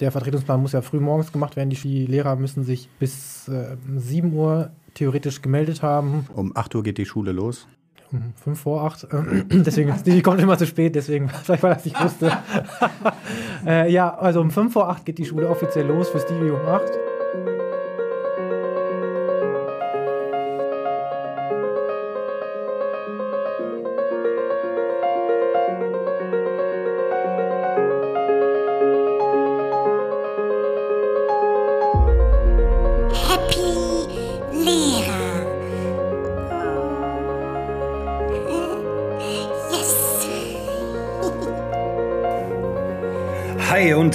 Der Vertretungsplan muss ja früh morgens gemacht werden. Die Lehrer müssen sich bis äh, 7 Uhr theoretisch gemeldet haben. Um 8 Uhr geht die Schule los. Um 5 vor 8. deswegen, die kommt immer zu spät, deswegen, vielleicht weil ich das nicht wusste. äh, ja, also um 5 vor 8 geht die Schule offiziell los, für Stevie um 8.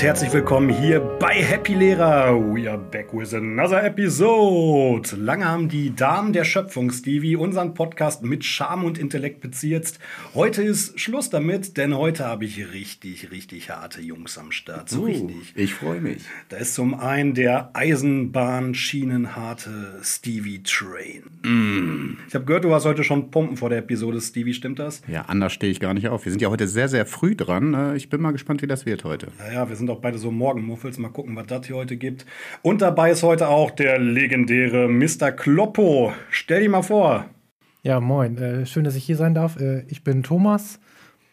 herzlich willkommen hier bei Happy Lehrer. We are back with another episode. Lange haben die Damen der Schöpfung, Stevie, unseren Podcast mit Charme und Intellekt bezirzt. Heute ist Schluss damit, denn heute habe ich richtig, richtig harte Jungs am Start. So uh, richtig. Ich freue mich. Da ist zum einen der Eisenbahnschienenharte Stevie Train. Mm. Ich habe gehört, du hast heute schon Pumpen vor der Episode, Stevie, stimmt das? Ja, anders stehe ich gar nicht auf. Wir sind ja heute sehr, sehr früh dran. Äh, ich bin mal gespannt, wie das wird heute. Naja, wir sind auch beide so Morgenmuffels. Mal gucken, was das hier heute gibt. Und dabei ist heute auch der legendäre Mr. Kloppo. Stell dich mal vor. Ja, moin. Äh, schön, dass ich hier sein darf. Äh, ich bin Thomas,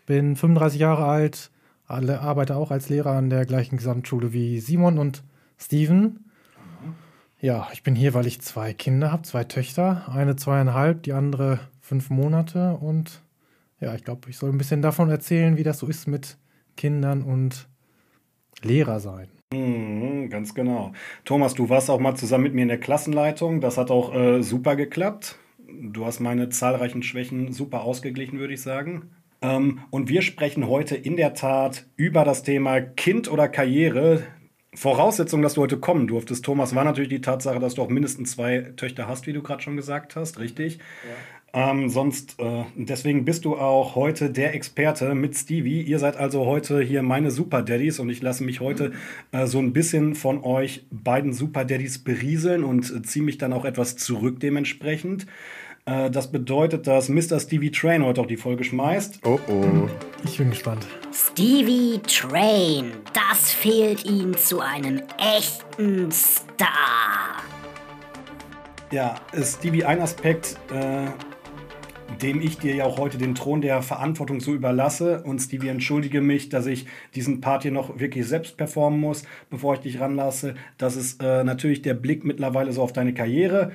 bin 35 Jahre alt, alle, arbeite auch als Lehrer an der gleichen Gesamtschule wie Simon und Steven. Ja, ich bin hier, weil ich zwei Kinder habe, zwei Töchter. Eine zweieinhalb, die andere fünf Monate. Und ja, ich glaube, ich soll ein bisschen davon erzählen, wie das so ist mit Kindern und Lehrer sein. Mhm, ganz genau. Thomas, du warst auch mal zusammen mit mir in der Klassenleitung. Das hat auch äh, super geklappt. Du hast meine zahlreichen Schwächen super ausgeglichen, würde ich sagen. Ähm, und wir sprechen heute in der Tat über das Thema Kind oder Karriere. Voraussetzung, dass du heute kommen durftest, Thomas, war natürlich die Tatsache, dass du auch mindestens zwei Töchter hast, wie du gerade schon gesagt hast, richtig? Ja. Ähm, sonst, äh, deswegen bist du auch heute der Experte mit Stevie. Ihr seid also heute hier meine Super Daddies und ich lasse mich heute äh, so ein bisschen von euch beiden Super Daddies berieseln und äh, ziehe mich dann auch etwas zurück dementsprechend. Äh, das bedeutet, dass Mr. Stevie Train heute auch die Folge schmeißt. Oh oh. Ich bin gespannt. Stevie Train, das fehlt ihm zu einem echten Star. Ja, Stevie, ein Aspekt, äh, dem ich dir ja auch heute den Thron der Verantwortung so überlasse. Und Stevie, entschuldige mich, dass ich diesen Part hier noch wirklich selbst performen muss, bevor ich dich ranlasse. Das ist äh, natürlich der Blick mittlerweile so auf deine Karriere.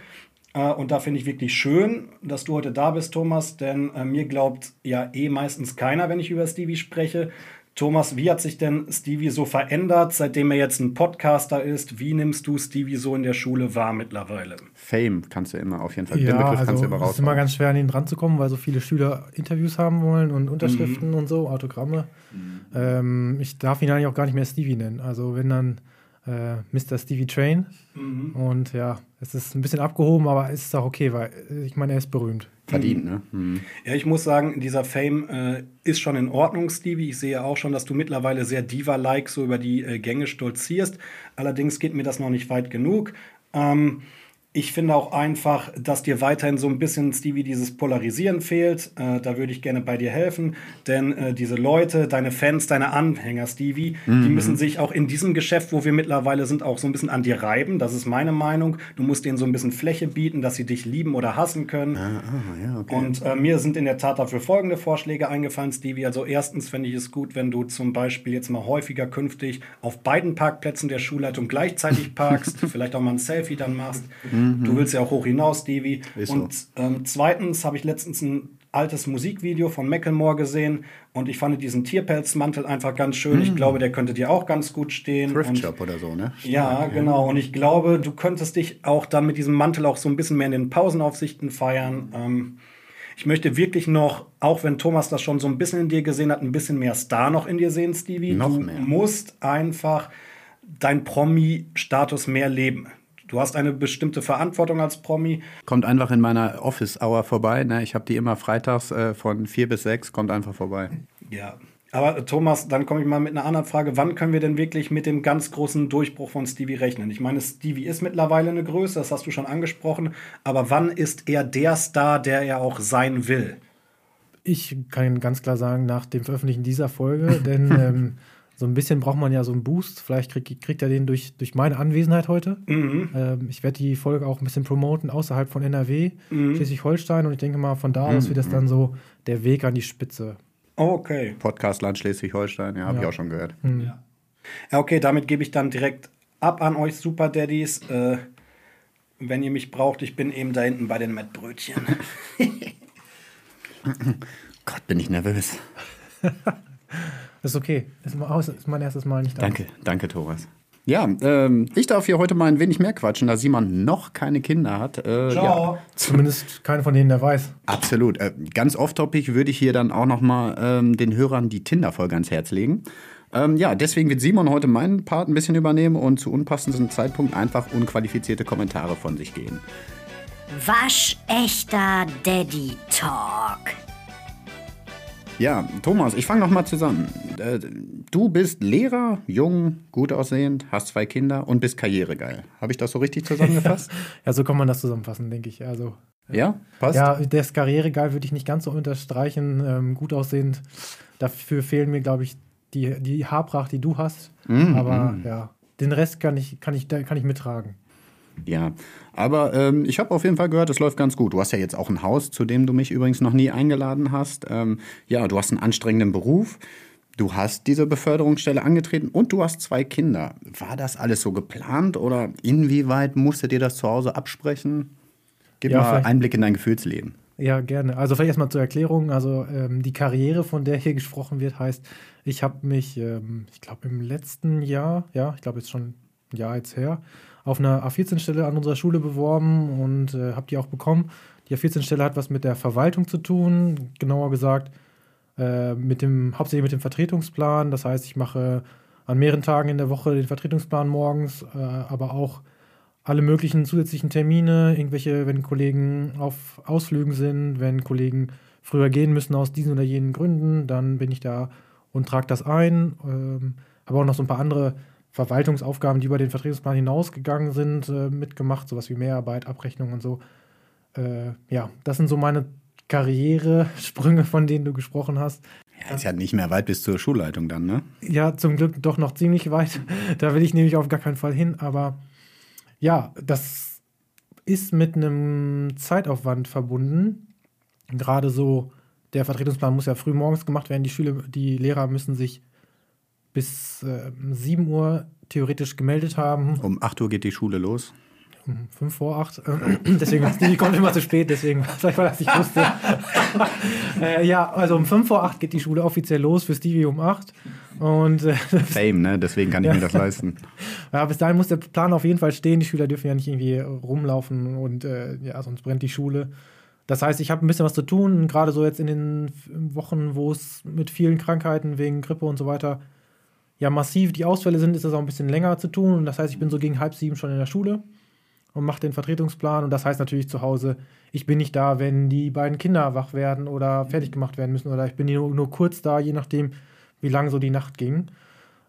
Äh, und da finde ich wirklich schön, dass du heute da bist, Thomas, denn äh, mir glaubt ja eh meistens keiner, wenn ich über Stevie spreche. Thomas, wie hat sich denn Stevie so verändert, seitdem er jetzt ein Podcaster ist? Wie nimmst du Stevie so in der Schule wahr mittlerweile? Fame kannst du immer auf jeden Fall. Ja, Den Begriff also kannst du immer raus. Es ist immer ganz schwer, an ihn dran zu kommen, weil so viele Schüler Interviews haben wollen und Unterschriften mhm. und so, Autogramme. Mhm. Ähm, ich darf ihn eigentlich auch gar nicht mehr Stevie nennen. Also wenn dann äh, Mr. Stevie Train. Mhm. Und ja, es ist ein bisschen abgehoben, aber es ist auch okay, weil äh, ich meine, er ist berühmt. Verdient, ne? Mhm. Ja, ich muss sagen, dieser Fame äh, ist schon in Ordnung, Stevie. Ich sehe auch schon, dass du mittlerweile sehr Diva-like so über die äh, Gänge stolzierst. Allerdings geht mir das noch nicht weit genug. Ähm, ich finde auch einfach, dass dir weiterhin so ein bisschen, Stevie, dieses Polarisieren fehlt. Äh, da würde ich gerne bei dir helfen. Denn äh, diese Leute, deine Fans, deine Anhänger, Stevie, mhm. die müssen sich auch in diesem Geschäft, wo wir mittlerweile sind, auch so ein bisschen an dir reiben. Das ist meine Meinung. Du musst denen so ein bisschen Fläche bieten, dass sie dich lieben oder hassen können. Ah, ah, ja, okay. Und äh, mir sind in der Tat dafür folgende Vorschläge eingefallen, Stevie. Also erstens fände ich es gut, wenn du zum Beispiel jetzt mal häufiger künftig auf beiden Parkplätzen der Schulleitung gleichzeitig parkst, vielleicht auch mal ein Selfie dann machst. Mhm. Du willst ja auch hoch hinaus, Stevie. Ist und so. ähm, zweitens habe ich letztens ein altes Musikvideo von Macklemore gesehen und ich fand diesen Tierpelzmantel einfach ganz schön. Mm. Ich glaube, der könnte dir auch ganz gut stehen. Thrift Shop oder so, ne? Ja, ja, genau. Und ich glaube, du könntest dich auch dann mit diesem Mantel auch so ein bisschen mehr in den Pausenaufsichten feiern. Ähm, ich möchte wirklich noch, auch wenn Thomas das schon so ein bisschen in dir gesehen hat, ein bisschen mehr Star noch in dir sehen, Stevie. Noch du mehr. musst einfach dein Promi-Status mehr leben. Du hast eine bestimmte Verantwortung als Promi. Kommt einfach in meiner Office-Hour vorbei. Ne? Ich habe die immer freitags äh, von vier bis sechs. Kommt einfach vorbei. Ja. Aber äh, Thomas, dann komme ich mal mit einer anderen Frage. Wann können wir denn wirklich mit dem ganz großen Durchbruch von Stevie rechnen? Ich meine, Stevie ist mittlerweile eine Größe, das hast du schon angesprochen. Aber wann ist er der Star, der er auch sein will? Ich kann ganz klar sagen, nach dem Veröffentlichen dieser Folge, denn ähm, so ein bisschen braucht man ja so einen Boost. Vielleicht krieg, kriegt er den durch, durch meine Anwesenheit heute. Mhm. Ähm, ich werde die Folge auch ein bisschen promoten außerhalb von NRW, Mhm. Schleswig-Holstein. Und ich denke mal, von da aus wird das dann so der Weg an die Spitze. Okay. Podcastland Schleswig-Holstein, ja, habe ich Ja. auch schon gehört. Ja, okay, damit gebe ich dann direkt ab an euch Super Daddies. Äh, wenn ihr mich braucht, ich bin eben da hinten bei den Mettbrötchen. Gott, bin ich nervös. Das ist okay. Aus, ist mein erstes Mal nicht da. Danke, danke, Thomas. Ja, ähm, ich darf hier heute mal ein wenig mehr quatschen, da Simon noch keine Kinder hat. Äh, Ciao. Ja, Zumindest keiner von denen, der weiß. absolut. Äh, ganz off-topic würde ich hier dann auch noch mal ähm, den Hörern die Tinder-Folge ans Herz legen. Ähm, ja, deswegen wird Simon heute meinen Part ein bisschen übernehmen und zu unpassendem Zeitpunkt einfach unqualifizierte Kommentare von sich geben. Waschechter Daddy Talk. Ja, Thomas, ich fange noch mal zusammen. Äh, du bist Lehrer, jung, gut aussehend, hast zwei Kinder und bist karrieregeil. Habe ich das so richtig zusammengefasst? Ja, so kann man das zusammenfassen, denke ich. Also, ja, passt? ja, das Karrieregeil würde ich nicht ganz so unterstreichen. Ähm, gut aussehend. Dafür fehlen mir, glaube ich, die, die Haarpracht, die du hast. Aber ja, den Rest kann ich, kann ich, kann ich mittragen. Ja, aber ähm, ich habe auf jeden Fall gehört, es läuft ganz gut. Du hast ja jetzt auch ein Haus, zu dem du mich übrigens noch nie eingeladen hast. Ähm, ja, du hast einen anstrengenden Beruf. Du hast diese Beförderungsstelle angetreten und du hast zwei Kinder. War das alles so geplant oder inwieweit musstet ihr das zu Hause absprechen? Gib Ja, mal Einblick in dein Gefühlsleben. Ja, gerne. Also vielleicht erstmal zur Erklärung. Also ähm, die Karriere, von der hier gesprochen wird, heißt, ich habe mich, ähm, ich glaube im letzten Jahr, ja, ich glaube jetzt schon ein Jahr jetzt her, auf einer A14-Stelle an unserer Schule beworben und äh, habe die auch bekommen. Die A14-Stelle hat was mit der Verwaltung zu tun, genauer gesagt äh, mit dem, hauptsächlich mit dem Vertretungsplan. Das heißt, ich mache an mehreren Tagen in der Woche den Vertretungsplan morgens, äh, aber auch alle möglichen zusätzlichen Termine, irgendwelche, wenn Kollegen auf Ausflügen sind, wenn Kollegen früher gehen müssen aus diesen oder jenen Gründen, dann bin ich da und trage das ein. Ähm, habe auch noch so ein paar andere Verwaltungsaufgaben, die über den Vertretungsplan hinausgegangen sind, äh, mitgemacht, sowas wie Mehrarbeit, Abrechnung und so. Äh, ja, das sind so meine Karrieresprünge, von denen du gesprochen hast. Ja, ist ja nicht mehr weit bis zur Schulleitung dann, ne? Ja, zum Glück doch noch ziemlich weit. Da will ich nämlich auf gar keinen Fall hin. Aber ja, das ist mit einem Zeitaufwand verbunden. Gerade so, der Vertretungsplan muss ja früh morgens gemacht werden. Die Schüler, die Lehrer müssen sich bis äh, 7 Uhr theoretisch gemeldet haben. Um 8 Uhr geht die Schule los. Um 5 vor 8. deswegen, die kommt immer zu spät, deswegen, vielleicht weil das nicht wusste. äh, ja, also um 5 vor 8 geht die Schule offiziell los, für Stevie um 8. Und äh, Fame, ne? Deswegen kann ich mir das leisten. Ja, bis dahin muss der Plan auf jeden Fall stehen. Die Schüler dürfen ja nicht irgendwie rumlaufen und äh, ja, sonst brennt die Schule. Das heißt, ich habe ein bisschen was zu tun, gerade so jetzt in den Wochen, wo es mit vielen Krankheiten wegen Grippe und so weiter ja massiv die Ausfälle sind, ist das auch ein bisschen länger zu tun. Und das heißt, ich bin so gegen halb sieben schon in der Schule und mache den Vertretungsplan. Und das heißt natürlich zu Hause, ich bin nicht da, wenn die beiden Kinder wach werden oder fertig gemacht werden müssen. Oder ich bin nur, nur kurz da, je nachdem, wie lang so die Nacht ging.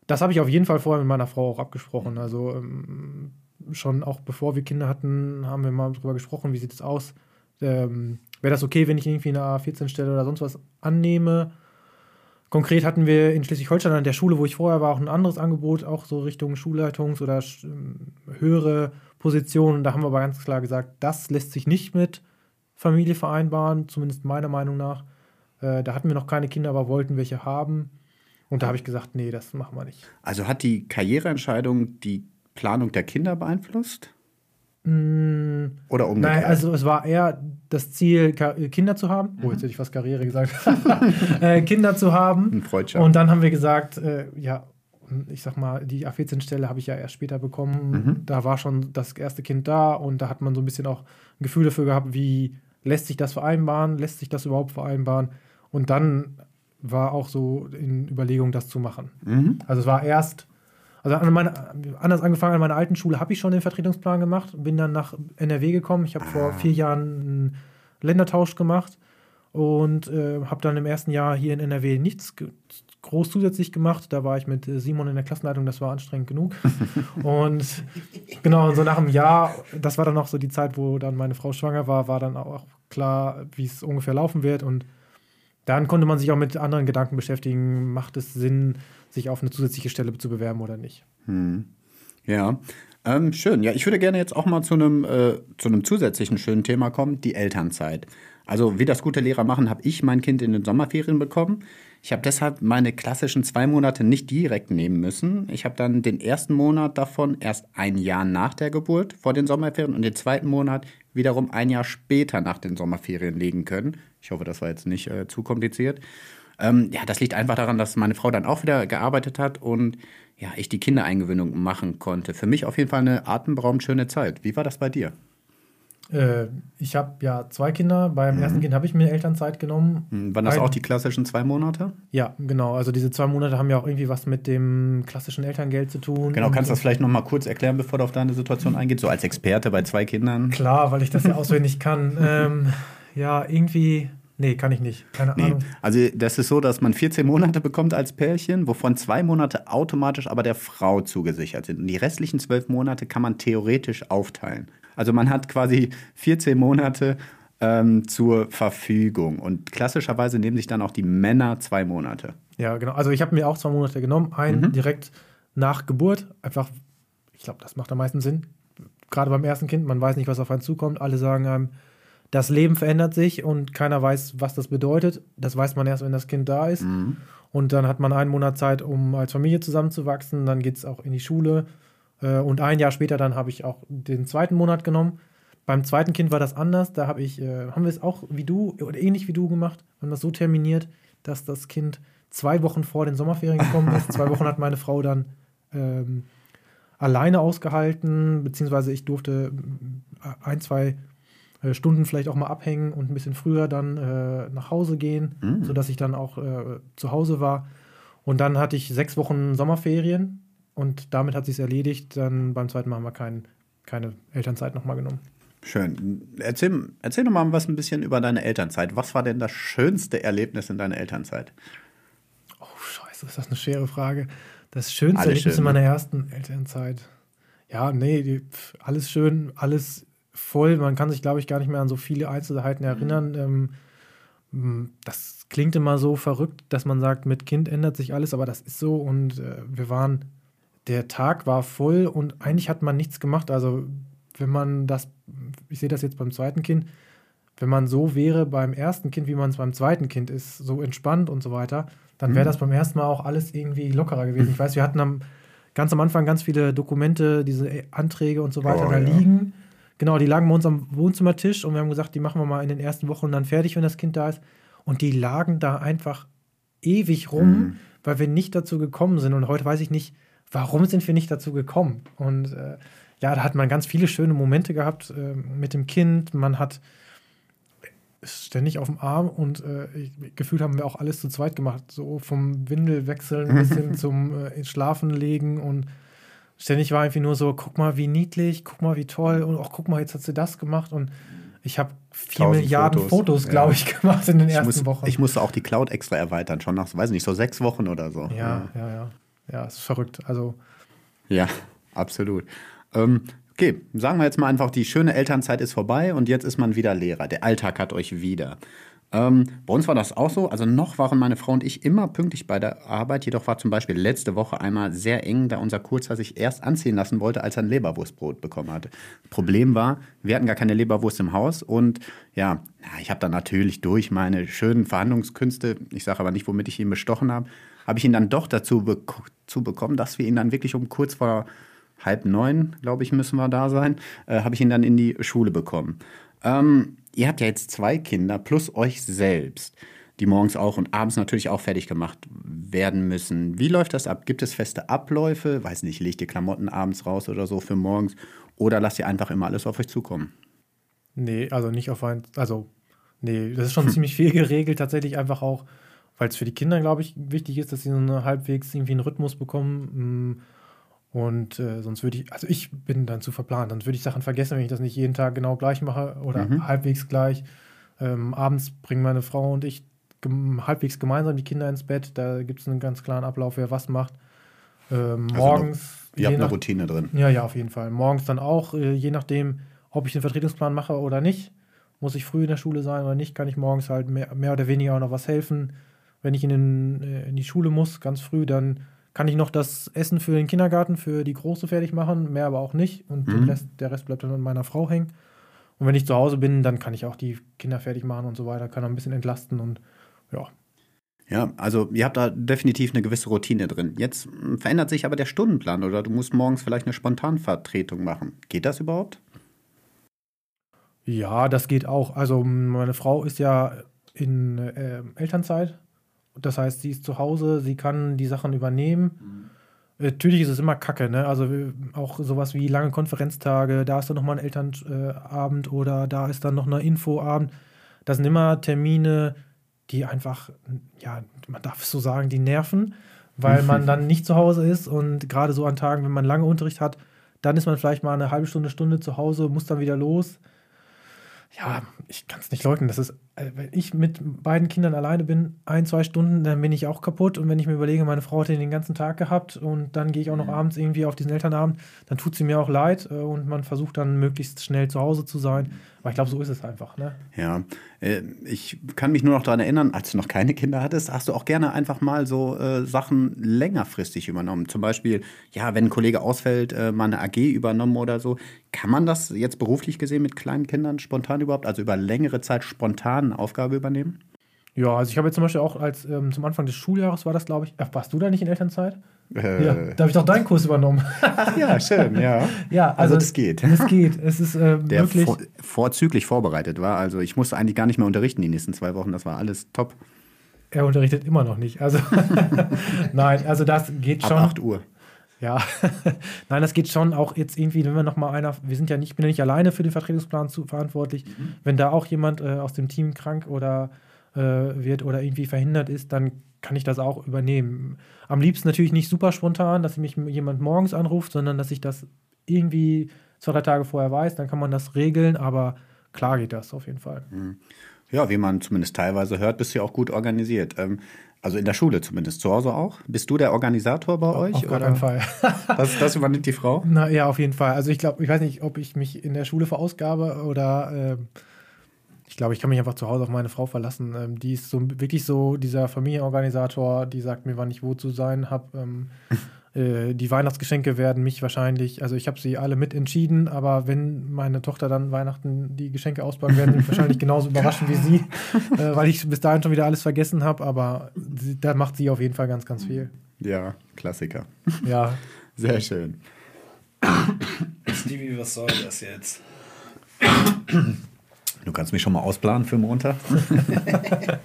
Das habe ich auf jeden Fall vorher mit meiner Frau auch abgesprochen. Also ähm, schon auch bevor wir Kinder hatten, haben wir mal darüber gesprochen, wie sieht es aus. Ähm, Wäre das okay, wenn ich irgendwie eine A14-Stelle oder sonst was annehme? Konkret hatten wir in Schleswig-Holstein an der Schule, wo ich vorher war, auch ein anderes Angebot, auch so Richtung Schulleitungs- oder ähm, höhere Positionen. Da haben wir aber ganz klar gesagt, das lässt sich nicht mit Familie vereinbaren, zumindest meiner Meinung nach. Äh, da hatten wir noch keine Kinder, aber wollten welche haben. Und da habe ich gesagt, nee, das machen wir nicht. Also hat die Karriereentscheidung die Planung der Kinder beeinflusst? Oder umgekehrt? Nein, also es war eher das Ziel, Ka- Kinder zu haben. Oh, jetzt hätte ich fast Karriere gesagt. äh, Kinder zu haben. Ein. Und dann haben wir gesagt, äh, ja, ich sag mal, die A14-Stelle habe ich ja erst später bekommen. Da war schon das erste Kind da und da hat man so ein bisschen auch ein Gefühl dafür gehabt, wie lässt sich das vereinbaren, lässt sich das überhaupt vereinbaren. Und dann war auch so in Überlegung, das zu machen. Also es war erst, also an meine, anders angefangen, an meiner alten Schule habe ich schon den Vertretungsplan gemacht, bin dann nach NRW gekommen. Ich habe vor vier Jahren einen Ländertausch gemacht und äh, habe dann im ersten Jahr hier in NRW nichts groß zusätzlich gemacht. Da war ich mit äh, Simon in der Klassenleitung, das war anstrengend genug. und genau, so nach einem Jahr, das war dann auch so die Zeit, wo dann meine Frau schwanger war, war dann auch klar, wie es ungefähr laufen wird und dann konnte man sich auch mit anderen Gedanken beschäftigen. Macht es Sinn, sich auf eine zusätzliche Stelle zu bewerben oder nicht? Ja, ähm, schön. Ja, ich würde gerne jetzt auch mal zu einem, äh, zu einem zusätzlichen schönen Thema kommen, die Elternzeit. Also wie das gute Lehrer machen, habe ich mein Kind in den Sommerferien bekommen. Ich habe deshalb meine klassischen zwei Monate nicht direkt nehmen müssen. Ich habe dann den ersten Monat davon erst ein Jahr nach der Geburt vor den Sommerferien und den zweiten Monat wiederum ein Jahr später nach den Sommerferien legen können. Ich hoffe, das war jetzt nicht äh, zu kompliziert. Ähm, ja, das liegt einfach daran, dass meine Frau dann auch wieder gearbeitet hat und ja, ich die Kindereingewöhnung machen konnte. Für mich auf jeden Fall eine atemberaubend schöne Zeit. Wie war das bei dir? Äh, ich habe ja zwei Kinder. Beim ersten Kind habe ich mir Elternzeit genommen. Hm, Waren das Ein- auch die klassischen zwei Monate? Ja, genau. Also diese zwei Monate haben ja auch irgendwie was mit dem klassischen Elterngeld zu tun. Genau, kannst du das vielleicht noch mal kurz erklären, bevor du auf deine Situation eingehst? So als Experte bei zwei Kindern? Klar, weil ich das ja auswendig kann. Ähm, ja, irgendwie. Nee, kann ich nicht. Keine Nee, Ahnung. also das ist so, dass man 14 Monate bekommt als Pärchen, wovon zwei Monate automatisch aber der Frau zugesichert sind. Und die restlichen zwölf Monate kann man theoretisch aufteilen. Also man hat quasi 14 Monate ähm, zur Verfügung. Und klassischerweise nehmen sich dann auch die Männer zwei Monate. Ja, genau. Also ich habe mir auch zwei Monate genommen. Einen direkt nach Geburt. Einfach, ich glaube, das macht am meisten Sinn. Gerade beim ersten Kind, man weiß nicht, was auf einen zukommt. Alle sagen einem, das Leben verändert sich und keiner weiß, was das bedeutet. Das weiß man erst, wenn das Kind da ist. Und dann hat man einen Monat Zeit, um als Familie zusammenzuwachsen. Dann geht es auch in die Schule. Äh, Und ein Jahr später dann habe ich auch den zweiten Monat genommen. Beim zweiten Kind war das anders. Da habe ich, äh, haben wir es auch wie du oder ähnlich wie du gemacht. Wir haben das so terminiert, dass das Kind zwei Wochen vor den Sommerferien gekommen ist. zwei Wochen hat meine Frau dann ähm, alleine ausgehalten, beziehungsweise ich durfte äh, ein, zwei äh, Stunden vielleicht auch mal abhängen und ein bisschen früher dann äh, nach Hause gehen, sodass ich dann auch äh, zu Hause war. Und dann hatte ich sechs Wochen Sommerferien und damit hat sich erledigt. Dann beim zweiten Mal haben wir kein, keine Elternzeit nochmal genommen. Schön. Erzähl, erzähl doch mal was ein bisschen über deine Elternzeit. Was war denn das schönste Erlebnis in deiner Elternzeit? Oh, scheiße, ist das eine schwere Frage. Das schönste Alles Erlebnis schön, in meiner ne? ersten Elternzeit. Ja, nee, die, pf, alles schön, alles voll. Man kann sich, glaube ich, gar nicht mehr an so viele Einzelheiten Mhm. erinnern. Ähm, m, das klingt immer so verrückt, dass man sagt, mit Kind ändert sich alles, aber das ist so. Und äh, wir waren, der Tag war voll und eigentlich hat man nichts gemacht. Also, wenn man das, ich sehe das jetzt beim zweiten Kind, wenn man so wäre beim ersten Kind, wie man es beim zweiten Kind ist, so entspannt und so weiter, dann wäre das beim ersten Mal auch alles irgendwie lockerer gewesen. Ich weiß, wir hatten am, ganz am Anfang ganz viele Dokumente, diese äh, Anträge und so weiter Oh, da ja. liegen. Genau, die lagen bei uns am Wohnzimmertisch und wir haben gesagt, die machen wir mal in den ersten Wochen dann fertig, wenn das Kind da ist. Und die lagen da einfach ewig rum, weil wir nicht dazu gekommen sind. Und heute weiß ich nicht, warum sind wir nicht dazu gekommen. Und äh, ja, da hat man ganz viele schöne Momente gehabt äh, mit dem Kind. Man hat ständig auf dem Arm und äh, gefühlt haben wir auch alles zu zweit gemacht. So vom Windelwechseln bis hin zum äh, Schlafen legen und ständig war irgendwie nur so, guck mal, wie niedlich, guck mal, wie toll und auch guck mal, jetzt hat sie das gemacht und ich habe vier Milliarden Fotos. Fotos, Ja. glaube ich, gemacht in den Ich, ersten muss, Wochen. ich musste auch die Cloud extra erweitern, schon nach, weiß nicht, so sechs Wochen oder so. ja, ja, ja. Ja, es ist verrückt. Also, Ja, absolut. Ähm, okay, sagen wir jetzt mal einfach, die schöne Elternzeit ist vorbei und jetzt ist man wieder Lehrer. Der Alltag hat euch wieder. Ähm, bei uns war das auch so. Also noch waren meine Frau und ich immer pünktlich bei der Arbeit. Jedoch war zum Beispiel letzte Woche einmal sehr eng, da unser Kurzer sich erst anziehen lassen wollte, als er ein Leberwurstbrot bekommen hatte. Problem war, wir hatten gar keine Leberwurst im Haus und ja, ja, ich habe dann natürlich durch meine schönen Verhandlungskünste, ich sage aber nicht, womit ich ihn bestochen habe, habe ich ihn dann doch dazu be zu bekommen, dass wir ihn dann wirklich um kurz vor halb neun, glaube ich, müssen wir da sein, äh, habe ich ihn dann in die Schule bekommen. Ähm, ihr habt ja jetzt zwei Kinder plus euch selbst, die morgens auch und abends natürlich auch fertig gemacht werden müssen. Wie läuft das ab? Gibt es feste Abläufe? Weiß nicht, legt ihr Klamotten abends raus oder so für morgens? Oder lasst ihr einfach immer alles auf euch zukommen? nee, also nicht auf ein, also, nee, das ist schon ziemlich viel geregelt, tatsächlich einfach auch, weil es für die Kinder, glaube ich, wichtig ist, dass sie so eine halbwegs irgendwie einen Rhythmus bekommen. mm, Und äh, sonst würde ich, also ich bin dann zu verplant, sonst würde ich Sachen vergessen, wenn ich das nicht jeden Tag genau gleich mache oder halbwegs gleich. Ähm, abends bringen meine Frau und ich gem halbwegs gemeinsam die Kinder ins Bett. Da gibt es einen ganz klaren Ablauf, wer was macht. Ähm, Also morgens. Ihr je habt eine Routine drin. ja, ja, auf jeden Fall. Morgens dann auch, äh, je nachdem, ob ich den Vertretungsplan mache oder nicht. muss ich früh in der Schule sein oder nicht, kann ich morgens halt mehr, mehr oder weniger auch noch was helfen. Wenn ich in, den, äh, in die Schule muss, ganz früh, dann kann ich noch das Essen für den Kindergarten, für die Große fertig machen, mehr aber auch nicht. Und den Rest, der Rest bleibt dann an meiner Frau hängen. Und wenn ich zu Hause bin, dann kann ich auch die Kinder fertig machen und so weiter, kann auch ein bisschen entlasten und ja. Ja, also ihr habt da definitiv eine gewisse Routine drin. Jetzt mh, verändert sich aber der Stundenplan oder du musst morgens vielleicht eine Spontanvertretung machen. Geht das überhaupt? Ja, das geht auch. Also meine Frau ist ja in äh, Elternzeit. Das heißt, sie ist zu Hause, sie kann die Sachen übernehmen. Äh, Natürlich ist es immer Kacke, ne? Also äh, auch sowas wie lange Konferenztage, da ist dann nochmal ein Elternabend oder da ist dann noch eine Infoabend. Das sind immer Termine, die einfach, ja, man darf es so sagen, die nerven, weil man dann nicht zu Hause ist und gerade so an Tagen, wenn man lange Unterricht hat, dann ist man vielleicht mal eine halbe Stunde, Stunde zu Hause, muss dann wieder los. Ja, ich kann es nicht leugnen. Das ist, äh, wenn ich mit beiden Kindern alleine bin, ein, zwei Stunden, dann bin ich auch kaputt. Und wenn ich mir überlege, meine Frau hat den ganzen Tag gehabt und dann gehe ich auch noch abends irgendwie auf diesen Elternabend, dann tut sie mir auch leid äh, und man versucht dann möglichst schnell zu Hause zu sein. Aber ich glaube, so ist es einfach. Ne? Ja, äh, ich kann mich nur noch daran erinnern, als du noch keine Kinder hattest, hast du auch gerne einfach mal so äh, Sachen längerfristig übernommen. Zum Beispiel, ja, wenn ein Kollege ausfällt, äh, mal eine AG übernommen oder so. Kann man das jetzt beruflich gesehen mit kleinen Kindern spontan überhaupt, also über längere Zeit spontan eine Aufgabe übernehmen? Ja, also ich habe jetzt zum Beispiel auch als ähm, zum Anfang des Schuljahres war das, glaube ich. Ach, warst du da nicht in Elternzeit? Äh, Ja, da habe ich doch deinen Kurs übernommen. Ach ja, schön, ja. ja, Also das geht. Es geht. Es ist äh, Der wirklich. vor, vorzüglich vorbereitet war. Also ich musste eigentlich gar nicht mehr unterrichten die nächsten zwei Wochen. Das war alles top. Er unterrichtet immer noch nicht. Also nein, also das geht Ab schon. 8 Uhr. Ja, nein, das geht schon auch jetzt irgendwie, wenn wir noch mal einer, wir sind ja nicht, ich bin ja nicht alleine für den Vertretungsplan zu, verantwortlich. Wenn da auch jemand äh, aus dem Team krank oder äh, wird oder irgendwie verhindert ist, dann kann ich das auch übernehmen. Am liebsten natürlich nicht super spontan, dass mich jemand morgens anruft, sondern dass ich das irgendwie zwei, drei Tage vorher weiß, dann kann man das regeln, aber klar geht das auf jeden Fall. Ja, wie man zumindest teilweise hört, bist du ja auch gut organisiert. Ähm, also in der Schule zumindest. Zu Hause auch? Bist du der Organisator bei euch? auf gar keinen Fall. Das, das übernimmt die Frau? Na ja, auf jeden Fall. Also ich glaube, ich weiß nicht, ob ich mich in der Schule verausgabe oder ähm, ich glaube, ich kann mich einfach zu Hause auf meine Frau verlassen. Ähm, die ist so wirklich so dieser Familienorganisator, die sagt mir, wann ich wo zu sein habe. Ähm, äh, die Weihnachtsgeschenke werden mich wahrscheinlich, also ich habe sie alle mit entschieden, aber wenn meine Tochter dann Weihnachten die Geschenke auspackt, werden sie mich wahrscheinlich genauso überraschen wie sie, äh, weil ich bis dahin schon wieder alles vergessen habe. Aber sie, da macht sie auf jeden Fall ganz, ganz viel. Ja, Klassiker. Ja, Sehr schön. Stevie, was soll das jetzt? Du kannst mich schon mal ausplanen für Montag.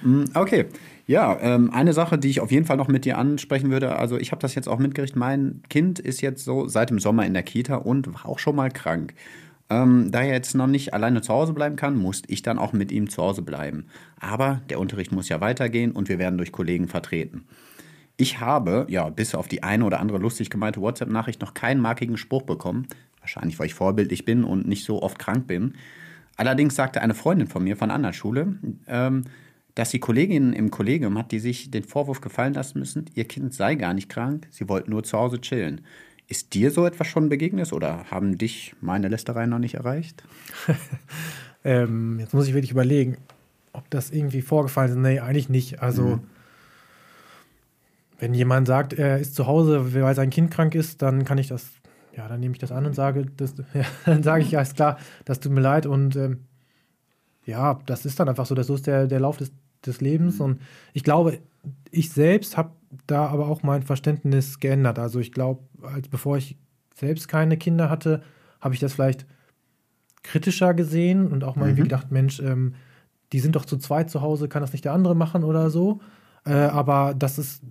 Mm, okay. Ja, ähm, eine Sache, die ich auf jeden Fall noch mit dir ansprechen würde, also ich habe das jetzt auch mitgerichtet, mein Kind ist jetzt so seit dem Sommer in der Kita und war auch schon mal krank. Ähm, da er jetzt noch nicht alleine zu Hause bleiben kann, muss ich dann auch mit ihm zu Hause bleiben. Aber der Unterricht muss ja weitergehen und wir werden durch Kollegen vertreten. Ich habe, ja, bis auf die eine oder andere lustig gemeinte WhatsApp-Nachricht noch keinen markigen Spruch bekommen. Wahrscheinlich, weil ich vorbildlich bin und nicht so oft krank bin. Allerdings sagte eine Freundin von mir von einer anderen Schule, ähm, dass die Kollegin im Kollegium hat, die sich den Vorwurf gefallen lassen müssen, ihr Kind sei gar nicht krank, sie wollten nur zu Hause chillen. Ist dir so etwas schon begegnet oder haben dich meine Lästereien noch nicht erreicht? Ähm, jetzt muss ich wirklich überlegen, ob das irgendwie vorgefallen ist. Nee, eigentlich nicht. Also, wenn jemand sagt, er ist zu Hause, weil sein Kind krank ist, dann kann ich das, ja, dann nehme ich das an und sage, das, ja, dann sage ich, ja, ist klar, das tut mir leid und ähm, ja, das ist dann einfach so, das ist der, der Lauf des, des Lebens und ich glaube, ich selbst habe da aber auch mein Verständnis geändert. Also ich glaube, als bevor ich selbst keine Kinder hatte, habe ich das vielleicht kritischer gesehen und auch mal irgendwie gedacht, Mensch, ähm, die sind doch zu zweit zu Hause, kann das nicht der andere machen oder so. Äh, aber das ist,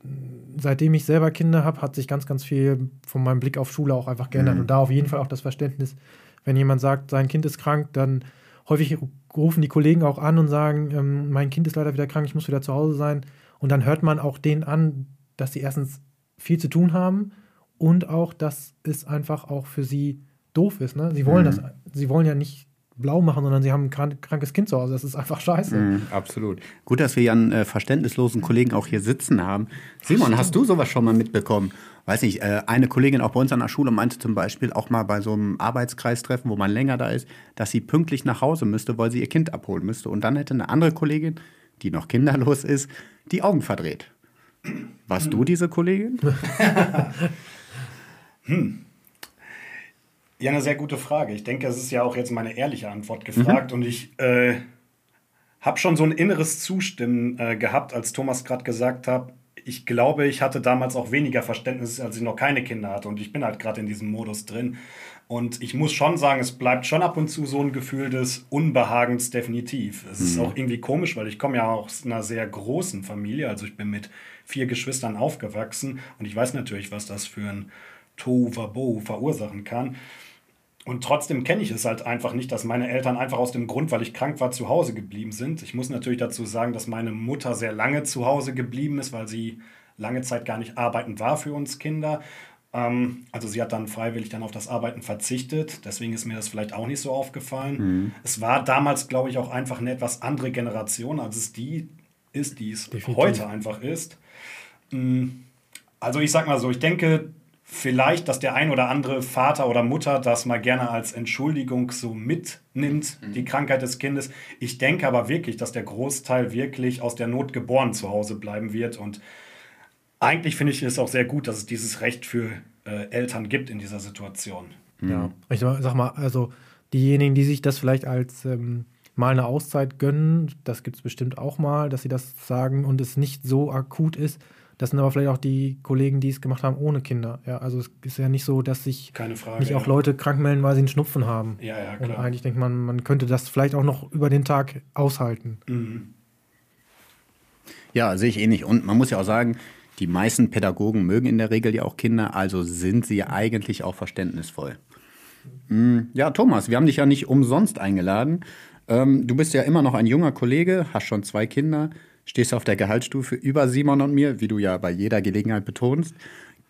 seitdem ich selber Kinder habe, hat sich ganz, ganz viel von meinem Blick auf Schule auch einfach geändert. Und da auf jeden Fall auch das Verständnis, wenn jemand sagt, sein Kind ist krank, dann häufig rufen die Kollegen auch an und sagen, ähm, mein Kind ist leider wieder krank, ich muss wieder zu Hause sein. Und dann hört man auch denen an, dass sie erstens viel zu tun haben und auch, dass es einfach auch für sie doof ist. Ne? Sie wollen das, sie wollen ja nicht blau machen, sondern sie haben ein krank, krankes Kind zu Hause. Das ist einfach scheiße. Mhm, absolut. Gut, dass wir ja einen äh, verständnislosen Kollegen auch hier sitzen haben. Simon, hast du sowas schon mal mitbekommen? Weiß nicht, äh, eine Kollegin auch bei uns an der Schule meinte zum Beispiel auch mal bei so einem Arbeitskreistreffen, wo man länger da ist, dass sie pünktlich nach Hause müsste, weil sie ihr Kind abholen müsste. Und dann hätte eine andere Kollegin, die noch kinderlos ist, die Augen verdreht. Warst du diese Kollegin? Ja, eine sehr gute Frage. Ich denke, es ist ja auch jetzt meine ehrliche Antwort gefragt und ich äh, habe schon so ein inneres Zustimmen äh, gehabt, als Thomas gerade gesagt hat. Ich glaube, ich hatte damals auch weniger Verständnis, als ich noch keine Kinder hatte und ich bin halt gerade in diesem Modus drin. Und ich muss schon sagen, es bleibt schon ab und zu so ein Gefühl des Unbehagens definitiv. Es ist auch irgendwie komisch, weil ich komme ja aus einer sehr großen Familie. Also ich bin mit vier Geschwistern aufgewachsen und ich weiß natürlich, was das für ein Tohuwabohu verursachen kann. Und trotzdem kenne ich es halt einfach nicht, dass meine Eltern einfach aus dem Grund, weil ich krank war, zu Hause geblieben sind. Ich muss natürlich dazu sagen, dass meine Mutter sehr lange zu Hause geblieben ist, weil sie lange Zeit gar nicht arbeiten war für uns Kinder. Ähm, also sie hat dann freiwillig dann auf das Arbeiten verzichtet. Deswegen ist mir das vielleicht auch nicht so aufgefallen. Es war damals, glaube ich, auch einfach eine etwas andere Generation, als es die ist, die es Definitiv. heute einfach ist. Mm, Also ich sag mal so, ich denke vielleicht, dass der ein oder andere Vater oder Mutter das mal gerne als Entschuldigung so mitnimmt, die Krankheit des Kindes. Ich denke aber wirklich, dass der Großteil wirklich aus der Not geboren zu Hause bleiben wird. Und eigentlich finde ich es auch sehr gut, dass es dieses Recht für äh, Eltern gibt in dieser Situation. Ja, ich sag mal, also diejenigen, die sich das vielleicht als ähm, mal eine Auszeit gönnen, das gibt es bestimmt auch mal, dass sie das sagen und es nicht so akut ist. Das sind aber vielleicht auch die Kollegen, die es gemacht haben ohne Kinder. Ja, also es ist ja nicht so, dass sich Keine Frage, nicht auch ja. Leute krank melden, weil sie einen Schnupfen haben. Ja, ja, Und klar. eigentlich denkt man, man könnte das vielleicht auch noch über den Tag aushalten. Mhm. Ja, sehe ich ähnlich. Und man muss ja auch sagen, die meisten Pädagogen mögen in der Regel ja auch Kinder, also sind sie eigentlich auch verständnisvoll. Mm, Ja, Thomas, wir haben dich ja nicht umsonst eingeladen. Ähm, du bist ja immer noch ein junger Kollege, hast schon zwei Kinder, stehst auf der Gehaltsstufe über Simon und mir, wie du ja bei jeder Gelegenheit betonst.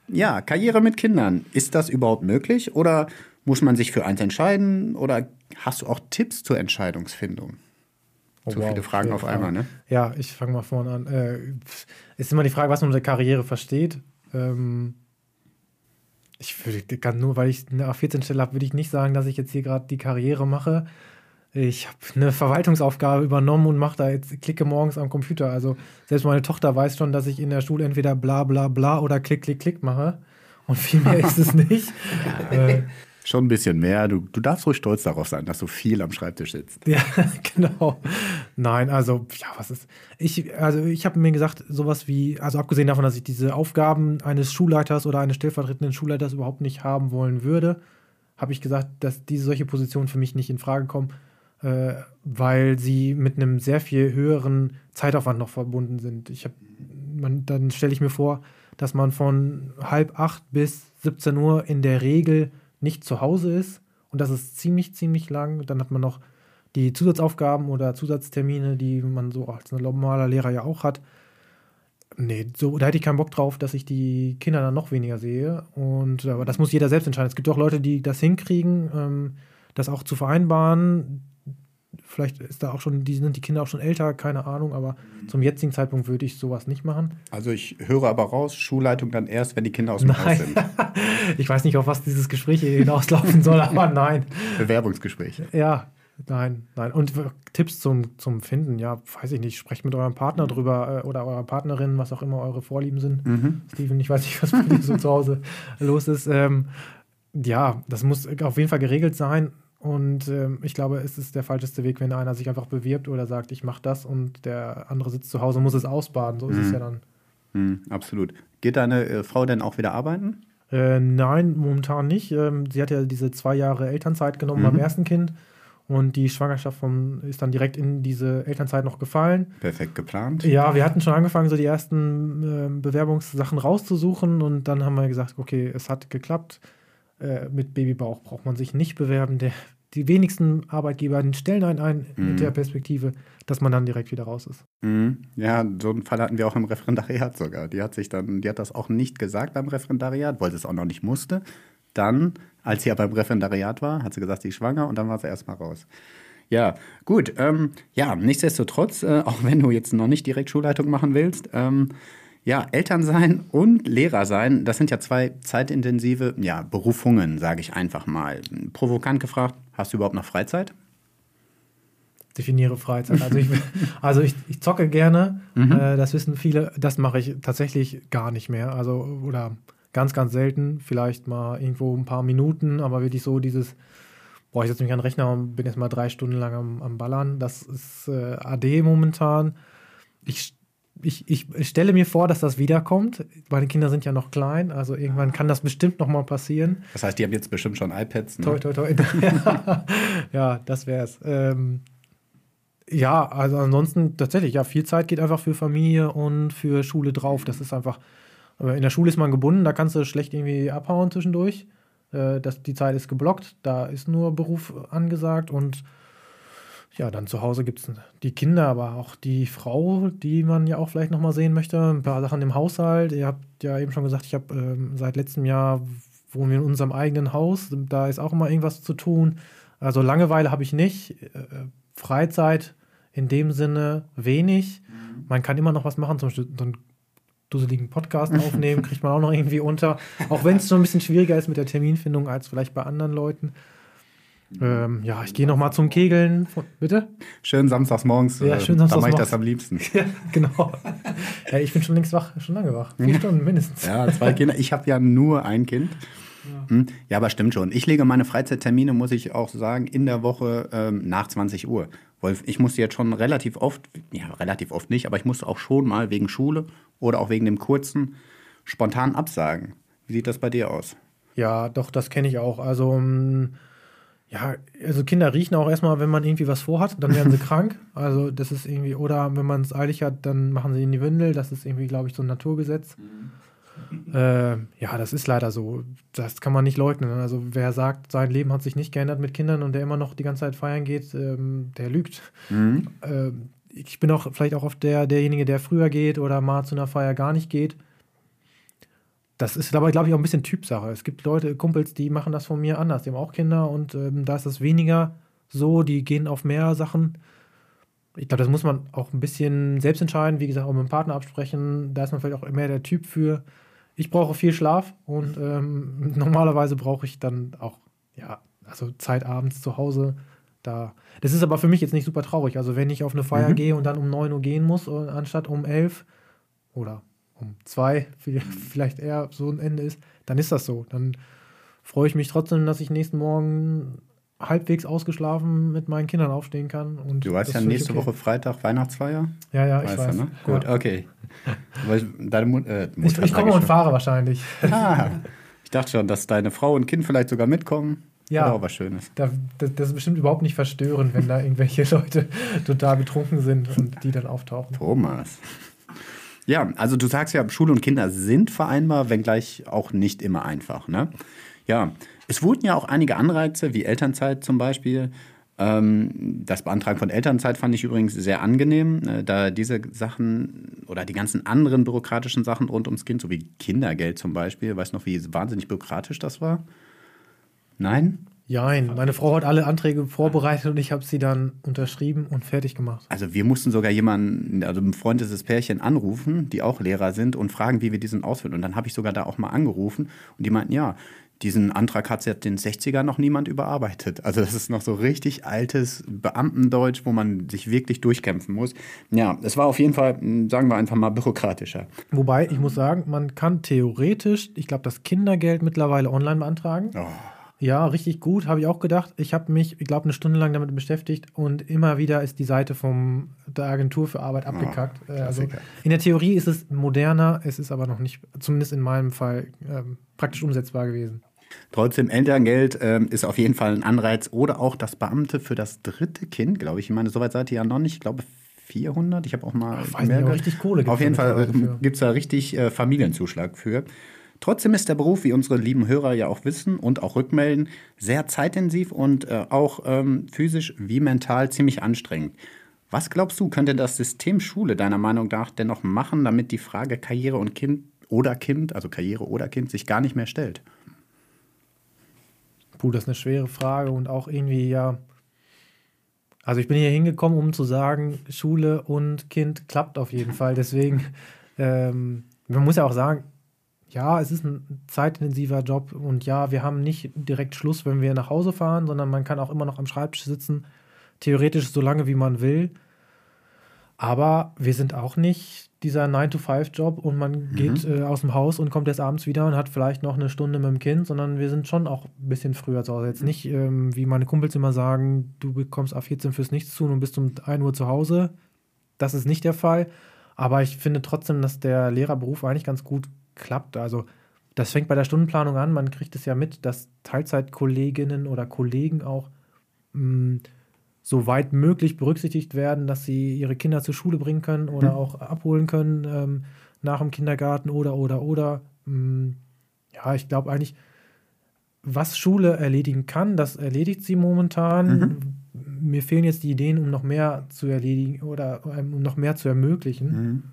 Ja, Karriere mit Kindern, ist das überhaupt möglich oder muss man sich für eins entscheiden oder hast du auch Tipps zur Entscheidungsfindung? Oh, So wow, viele Fragen auf einmal, ne? Ja, ich fange mal vorne an. Äh, ist immer die Frage, was man unter Karriere versteht. Ähm, ich würde kann nur, weil ich eine A14-Stelle habe, würde ich nicht sagen, dass ich jetzt hier gerade die Karriere mache. Ich habe eine Verwaltungsaufgabe übernommen und mache da jetzt, klicke morgens am Computer. Also selbst meine Tochter weiß schon, dass ich in der Schule entweder bla bla bla oder klick, klick, klick mache. Und viel mehr ist es nicht. äh, Schon ein bisschen mehr. Du, du darfst ruhig stolz darauf sein, dass du viel am Schreibtisch sitzt. Ja, genau. Nein, also, ja, was ist. Ich, also, ich habe mir gesagt, sowas wie, also abgesehen davon, dass ich diese Aufgaben eines Schulleiters oder eines stellvertretenden Schulleiters überhaupt nicht haben wollen würde, habe ich gesagt, dass diese solche Positionen für mich nicht in Frage kommen, äh, weil sie mit einem sehr viel höheren Zeitaufwand noch verbunden sind. Ich hab, man, dann stelle ich mir vor, dass man von halb acht bis 17 Uhr in der Regel nicht zu Hause ist. Und das ist ziemlich, ziemlich lang. Dann hat man noch die Zusatzaufgaben oder Zusatztermine, die man so als normaler Lehrer ja auch hat. Nee, so, da hätte ich keinen Bock drauf, dass ich die Kinder dann noch weniger sehe. Und aber das muss jeder selbst entscheiden. Es gibt auch Leute, die das hinkriegen, ähm, das auch zu vereinbaren. Vielleicht ist da auch schon, die sind die Kinder auch schon älter, keine Ahnung, aber zum jetzigen Zeitpunkt würde ich sowas nicht machen. Also ich höre aber raus, Schulleitung dann erst, wenn die Kinder aus dem Haus sind. ich weiß nicht, auf was dieses Gespräch hier hinauslaufen soll, aber nein. Bewerbungsgespräch. Ja, nein, nein. Und Tipps zum, zum Finden, ja, weiß ich nicht. Sprecht mit eurem Partner drüber äh, oder eurer Partnerin, was auch immer eure Vorlieben sind. Steven, ich weiß nicht, was bei dir so zu Hause los ist. Ähm, ja, das muss auf jeden Fall geregelt sein. Und ähm, ich glaube, es ist der falscheste Weg, wenn einer sich einfach bewirbt oder sagt, ich mache das und der andere sitzt zu Hause und muss es ausbaden. So ist es ja dann. Hm, absolut. Geht deine äh, Frau denn auch wieder arbeiten? Äh, nein, momentan nicht. Ähm, sie hat ja diese zwei Jahre Elternzeit genommen beim ersten Kind und die Schwangerschaft vom, ist dann direkt in diese Elternzeit noch gefallen. Perfekt geplant. Ja, wir hatten schon angefangen, so die ersten ähm, Bewerbungssachen rauszusuchen und dann haben wir gesagt, okay, es hat geklappt. Äh, mit Babybauch braucht man sich nicht bewerben. Der, die wenigsten Arbeitgeber stellen einen ein mit der Perspektive, dass man dann direkt wieder raus ist. Mhm. Ja, so einen Fall hatten wir auch im Referendariat sogar. Die hat sich dann, die hat das auch nicht gesagt beim Referendariat, weil sie es auch noch nicht musste. Dann als sie aber beim Referendariat war, hat sie gesagt, sie ist schwanger und dann war sie erstmal raus. Ja, gut. Ähm, ja, nichtsdestotrotz, äh, auch wenn du jetzt noch nicht direkt Schulleitung machen willst, ähm, ja, Eltern sein und Lehrer sein, das sind ja zwei zeitintensive ja, Berufungen, sage ich einfach mal. Provokant gefragt, hast du überhaupt noch Freizeit? definiere Freizeit. Also ich, also ich, ich zocke gerne, Mhm. äh, das wissen viele. Das mache ich tatsächlich gar nicht mehr. Also oder ganz, ganz selten. Vielleicht mal irgendwo ein paar Minuten, aber wirklich so dieses, boah, ich setze mich an den Rechner und bin jetzt mal drei Stunden lang am, am Ballern. Das ist äh, AD momentan. Ich, ich, ich stelle mir vor, dass das wiederkommt. Meine Kinder sind ja noch klein, also irgendwann kann das bestimmt noch mal passieren. Das heißt, die haben jetzt bestimmt schon iPads. Ne? Toi, toi, toi. ja, das wär's. Ähm, ja, also ansonsten tatsächlich, ja, viel Zeit geht einfach für Familie und für Schule drauf. Das ist einfach, aber in der Schule ist man gebunden, da kannst du schlecht irgendwie abhauen zwischendurch. Äh, das, die Zeit ist geblockt, da ist nur Beruf angesagt und ja, dann zu Hause gibt es die Kinder, aber auch die Frau, die man ja auch vielleicht nochmal sehen möchte. Ein paar Sachen im Haushalt. Ihr habt ja eben schon gesagt, ich habe ähm, seit letztem Jahr wohnen wir in unserem eigenen Haus. Da ist auch immer irgendwas zu tun. Also Langeweile habe ich nicht. Äh, Freizeit in dem Sinne wenig. Man kann immer noch was machen, zum Beispiel so einen dusseligen Podcast aufnehmen, kriegt man auch noch irgendwie unter. Auch wenn es schon ein bisschen schwieriger ist mit der Terminfindung als vielleicht bei anderen Leuten. Ähm, ja, ich gehe noch mal zum Kegeln. Bitte? Schön samstags morgens. Ja, äh, schön Da samstags mache ich das am liebsten. Ja, genau. ja, ich bin schon längst wach, schon lange wach. Vier Stunden mindestens. Ja, zwei Kinder. Ich habe ja nur ein Kind. Hm, Ja, aber stimmt schon. Ich lege meine Freizeittermine, muss ich auch sagen, in der Woche ähm, nach 20 Uhr. Weil ich musste jetzt schon relativ oft, ja, relativ oft nicht, aber ich musste auch schon mal wegen Schule oder auch wegen dem kurzen spontan absagen. Wie sieht das bei dir aus? Ja, doch, das kenne ich auch. Also, ähm, ja, also Kinder riechen auch erstmal, wenn man irgendwie was vorhat, dann werden sie krank. Also, das ist irgendwie, oder wenn man es eilig hat, dann machen sie in die Windel. Das ist irgendwie, glaube ich, so ein Naturgesetz. Äh, ja, das ist leider so. Das kann man nicht leugnen. Also, wer sagt, sein Leben hat sich nicht geändert mit Kindern und der immer noch die ganze Zeit feiern geht, ähm, der lügt. Ähm, ich bin auch vielleicht auch oft der, derjenige, der früher geht oder mal zu einer Feier gar nicht geht. Das ist dabei, glaube ich, auch ein bisschen Typsache. Es gibt Leute, Kumpels, die machen das von mir anders. Die haben auch Kinder und ähm, da ist das weniger so. Die gehen auf mehr Sachen. Ich glaube, das muss man auch ein bisschen selbst entscheiden. Wie gesagt, auch mit dem Partner absprechen. Da ist man vielleicht auch mehr der Typ für. Ich brauche viel Schlaf und ähm, normalerweise brauche ich dann auch, ja, also Zeit abends zu Hause. Da. Das ist aber für mich jetzt nicht super traurig. Also, wenn ich auf eine Feier gehe und dann um 9 Uhr gehen muss, äh, anstatt um 11 oder um 2, vielleicht eher so ein Ende ist, dann ist das so. Dann freue ich mich trotzdem, dass ich nächsten Morgen halbwegs ausgeschlafen mit meinen Kindern aufstehen kann. Und Du weißt ja nächste okay. Woche Freitag Weihnachtsfeier. Ja, ja, ich weißt weiß. ne? Ja. Gut, okay. Weil deine Mut, äh, Ich, Mutter, ich komme und fahre wahrscheinlich. Ah, ich dachte schon, dass deine Frau und Kind vielleicht sogar mitkommen. Ja. Auch was Schönes. Da, das, das ist bestimmt überhaupt nicht verstörend, wenn da irgendwelche Leute total betrunken sind und die dann auftauchen. Thomas. Ja, also du sagst ja, Schule und Kinder sind vereinbar, wenngleich auch nicht immer einfach. Ne? Ja, es wurden ja auch einige Anreize, wie Elternzeit zum Beispiel. Ähm, das Beantragen von Elternzeit fand ich übrigens sehr angenehm, äh, da diese Sachen oder die ganzen anderen bürokratischen Sachen rund ums Kind, so wie Kindergeld zum Beispiel, weißt du noch, wie wahnsinnig bürokratisch das war? Nein? Jein, meine Frau hat alle Anträge vorbereitet und ich habe sie dann unterschrieben und fertig gemacht. Also wir mussten sogar jemanden, also ein Freund dieses Pärchen anrufen, die auch Lehrer sind und fragen, wie wir diesen ausfüllen. Und dann habe ich sogar da auch mal angerufen und die meinten, ja, diesen Antrag hat seit den 60er noch niemand überarbeitet. Also das ist noch so richtig altes Beamtendeutsch, wo man sich wirklich durchkämpfen muss. Ja, es war auf jeden Fall, mh, sagen wir einfach mal, bürokratischer. Wobei, ich muss sagen, man kann theoretisch, ich glaube, das Kindergeld mittlerweile online beantragen. Oh. Ja, richtig gut, habe ich auch gedacht. Ich habe mich, ich glaube, eine Stunde lang damit beschäftigt und immer wieder ist die Seite vom, der Agentur für Arbeit abgekackt. Äh, also in der Theorie ist es moderner, es ist aber noch nicht, zumindest in meinem Fall, ähm, praktisch umsetzbar gewesen. Trotzdem, Elterngeld ähm, ist auf jeden Fall ein Anreiz. Oder auch das Beamte für das dritte Kind, glaube ich. Ich meine, soweit seid ihr ja noch nicht. Ich glaube, 400. Ich habe auch mal. Ach, gehört. richtig Kohle Auf jeden Fall für. gibt es da richtig äh, Familienzuschlag für. Trotzdem ist der Beruf, wie unsere lieben Hörer ja auch wissen und auch rückmelden, sehr zeitintensiv und äh, auch ähm, physisch wie mental ziemlich anstrengend. Was glaubst du, könnte das System Schule deiner Meinung nach dennoch machen, damit die Frage Karriere und Kind oder Kind, also Karriere oder Kind, sich gar nicht mehr stellt? Puh, das ist eine schwere Frage und auch irgendwie ja. Also ich bin hier hingekommen, um zu sagen, Schule und Kind klappt auf jeden Fall. Deswegen, ähm, man muss ja auch sagen, ja, es ist ein zeitintensiver Job und ja, wir haben nicht direkt Schluss, wenn wir nach Hause fahren, sondern man kann auch immer noch am Schreibtisch sitzen, theoretisch so lange wie man will. Aber wir sind auch nicht dieser 9-to-5-Job und man geht äh, aus dem Haus und kommt erst abends wieder und hat vielleicht noch eine Stunde mit dem Kind, sondern wir sind schon auch ein bisschen früher zu Hause. Jetzt nicht, ähm, wie meine Kumpels immer sagen, du bekommst A14 fürs Nichts tun und bist um 1 Uhr zu Hause. Das ist nicht der Fall. Aber ich finde trotzdem, dass der Lehrerberuf eigentlich ganz gut klappt. Also das fängt bei der Stundenplanung an. Man kriegt es ja mit, dass Teilzeitkolleginnen oder Kollegen auch mh, so weit möglich berücksichtigt werden, dass sie ihre Kinder zur Schule bringen können oder auch abholen können ähm, nach dem Kindergarten oder oder oder. Mh, ja, ich glaube eigentlich, was Schule erledigen kann, das erledigt sie momentan. Mir fehlen jetzt die Ideen, um noch mehr zu erledigen oder ähm, um noch mehr zu ermöglichen.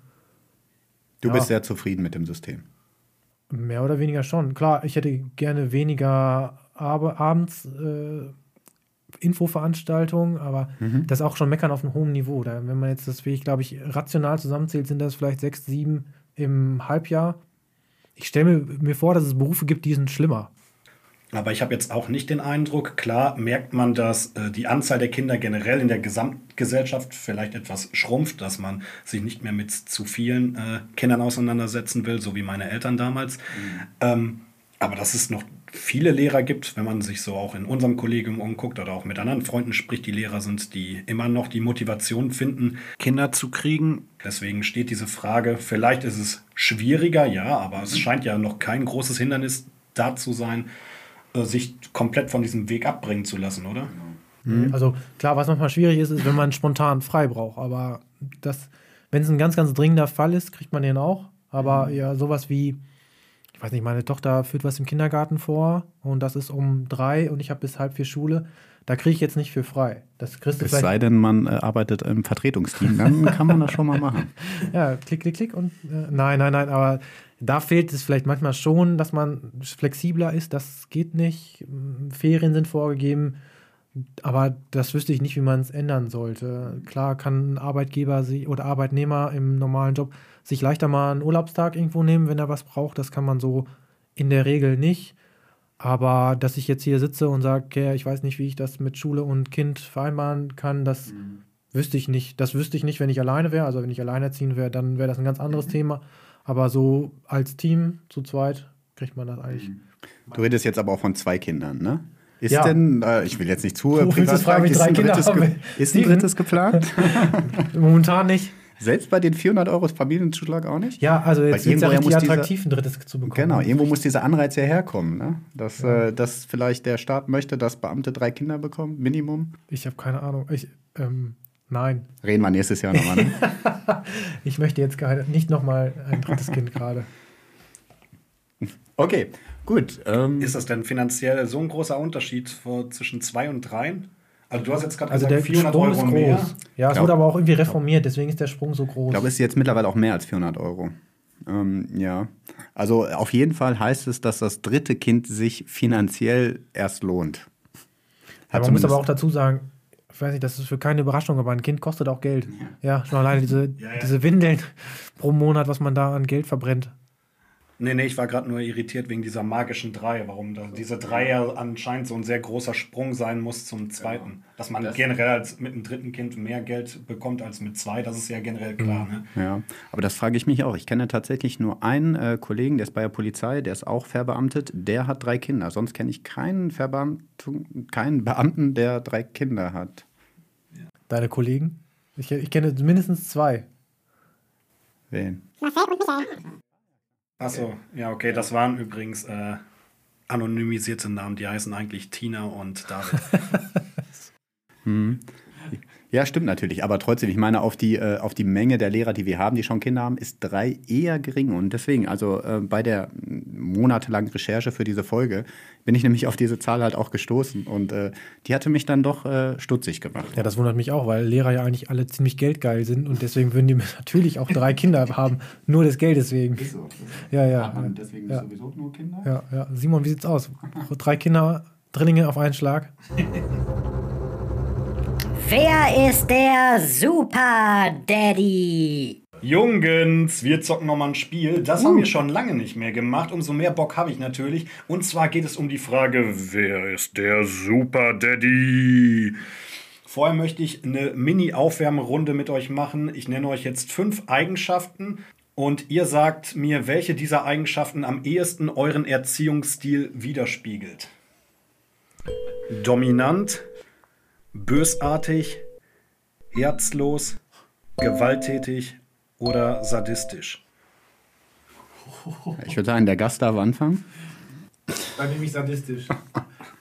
Du Ja. bist sehr zufrieden mit dem System. Mehr oder weniger schon. Klar, ich hätte gerne weniger aber abends äh, Infoveranstaltungen, aber das ist auch schon meckern auf einem hohen Niveau. Da, wenn man jetzt das, wie ich glaube ich, rational zusammenzählt, sind das vielleicht sechs, sieben im Halbjahr. Ich stelle mir, mir vor, dass es Berufe gibt, die sind schlimmer. Aber ich habe jetzt auch nicht den Eindruck, klar merkt man, dass äh, die Anzahl der Kinder generell in der Gesamtgesellschaft vielleicht etwas schrumpft, dass man sich nicht mehr mit zu vielen äh, Kindern auseinandersetzen will, so wie meine Eltern damals. Ähm, aber dass es noch viele Lehrer gibt, wenn man sich so auch in unserem Kollegium umguckt oder auch mit anderen Freunden spricht, die Lehrer sind, die immer noch die Motivation finden, Kinder zu kriegen. Deswegen steht diese Frage, vielleicht ist es schwieriger, ja, aber es scheint ja noch kein großes Hindernis da zu sein, sich komplett von diesem Weg abbringen zu lassen, oder? Also klar, was manchmal schwierig ist, ist, wenn man spontan frei braucht. Aber das, wenn es ein ganz, ganz dringender Fall ist, kriegt man den auch. Aber ja, sowas wie, ich weiß nicht, meine Tochter führt was im Kindergarten vor und das ist um drei und ich habe bis halb vier Schule. Da kriege ich jetzt nicht für frei. Das kriegst du Es sei denn, man äh, arbeitet im Vertretungsteam, dann kann man das schon mal machen. Ja, klick, klick, klick und äh, nein, nein, nein, aber da fehlt es vielleicht manchmal schon, dass man flexibler ist. Das geht nicht. Ferien sind vorgegeben, aber das wüsste ich nicht, wie man es ändern sollte. Klar kann ein Arbeitgeber sich, oder Arbeitnehmer im normalen Job sich leichter mal einen Urlaubstag irgendwo nehmen, wenn er was braucht. Das kann man so in der Regel nicht. Aber dass ich jetzt hier sitze und sage, okay, ich weiß nicht, wie ich das mit Schule und Kind vereinbaren kann, das wüsste ich nicht. Das wüsste ich nicht, wenn ich alleine wäre. Also wenn ich alleinerziehend wäre, dann wäre das ein ganz anderes Thema. Aber so als Team zu zweit kriegt man das eigentlich. Du redest jetzt aber auch von zwei Kindern, ne? Ist Ja. denn, äh, ich will jetzt nicht zu willst jetzt fragen, ist drei ein Kinder haben. Ist ein drittes geplant? Momentan nicht. Selbst bei den 400 Euro Familienzuschlag auch nicht? Ja, also jetzt wird es ja richtig dieser- attraktiv, ein drittes zu bekommen. Genau, irgendwo muss dieser Anreiz ja herkommen, ne? Dass, äh, dass vielleicht der Staat möchte, dass Beamte drei Kinder bekommen, Minimum. Ich habe keine Ahnung. Ich, ähm, nein, Reden wir nächstes Jahr nochmal, ne? ich möchte jetzt nicht nochmal ein drittes Kind gerade. Okay, gut. Ähm, Ist das denn finanziell so ein großer Unterschied vor, zwischen zwei und dreien? Also du hast jetzt gerade Also der gesagt, 400 Sprung Euro ist groß. mehr. Ja, es Glaub- wurde aber auch irgendwie reformiert, deswegen ist der Sprung so groß. Ich glaube, es ist jetzt mittlerweile auch mehr als 400 Euro. Ähm, ja. Also auf jeden Fall heißt es, dass das dritte Kind sich finanziell erst lohnt. Ja, man muss aber auch dazu sagen, ich weiß nicht, das ist für keine Überraschung, aber ein Kind kostet auch Geld. Ja, schon alleine diese, ja. diese Windeln pro Monat, was man da an Geld verbrennt. Nee, nee, ich war gerade nur irritiert wegen dieser magischen Drei, warum da diese Drei ja anscheinend so ein sehr großer Sprung sein muss zum zweiten. Dass man generell als mit einem dritten Kind mehr Geld bekommt als mit zwei, das ist ja generell klar. Ne? Ja, aber das frage ich mich auch. Ich kenne tatsächlich nur einen äh, Kollegen, der ist bei der Polizei, der ist auch verbeamtet, der hat drei Kinder. Sonst kenne ich keinen Verbeamten, keinen Beamten, der drei Kinder hat. Deine Kollegen? Ich, ich kenne mindestens zwei. Wen? Achso, ja, okay, das waren übrigens äh, anonymisierte Namen, die heißen eigentlich Tina und David. Ja, stimmt natürlich. Aber trotzdem, ich meine, auf die, äh, auf die Menge der Lehrer, die wir haben, die schon Kinder haben, ist drei eher gering. Und deswegen, also äh, bei der monatelangen Recherche für diese Folge, bin ich nämlich auf diese Zahl halt auch gestoßen. Und äh, die hatte mich dann doch äh, stutzig gemacht. Ja, das wundert mich auch, weil Lehrer ja eigentlich alle ziemlich geldgeil sind und deswegen würden die natürlich auch drei Kinder haben. Nur des Geldes wegen. Ja, ja. deswegen Ja. sowieso nur Kinder? Ja, ja. Simon, wie sieht's aus? Drei Kinder, Drillinge auf einen Schlag. Wer ist der Super Daddy? Jungens, wir zocken nochmal ein Spiel. Das haben wir schon lange nicht mehr gemacht. Umso mehr Bock habe ich natürlich. Und zwar geht es um die Frage, wer ist der Super Daddy? Vorher möchte ich eine Mini-Aufwärmrunde mit euch machen. Ich nenne euch jetzt fünf Eigenschaften und ihr sagt mir, welche dieser Eigenschaften am ehesten euren Erziehungsstil widerspiegelt. Dominant, bösartig, herzlos, gewalttätig oder sadistisch. Ich würde sagen, der Gast darf anfangen. Dann nehme ich sadistisch.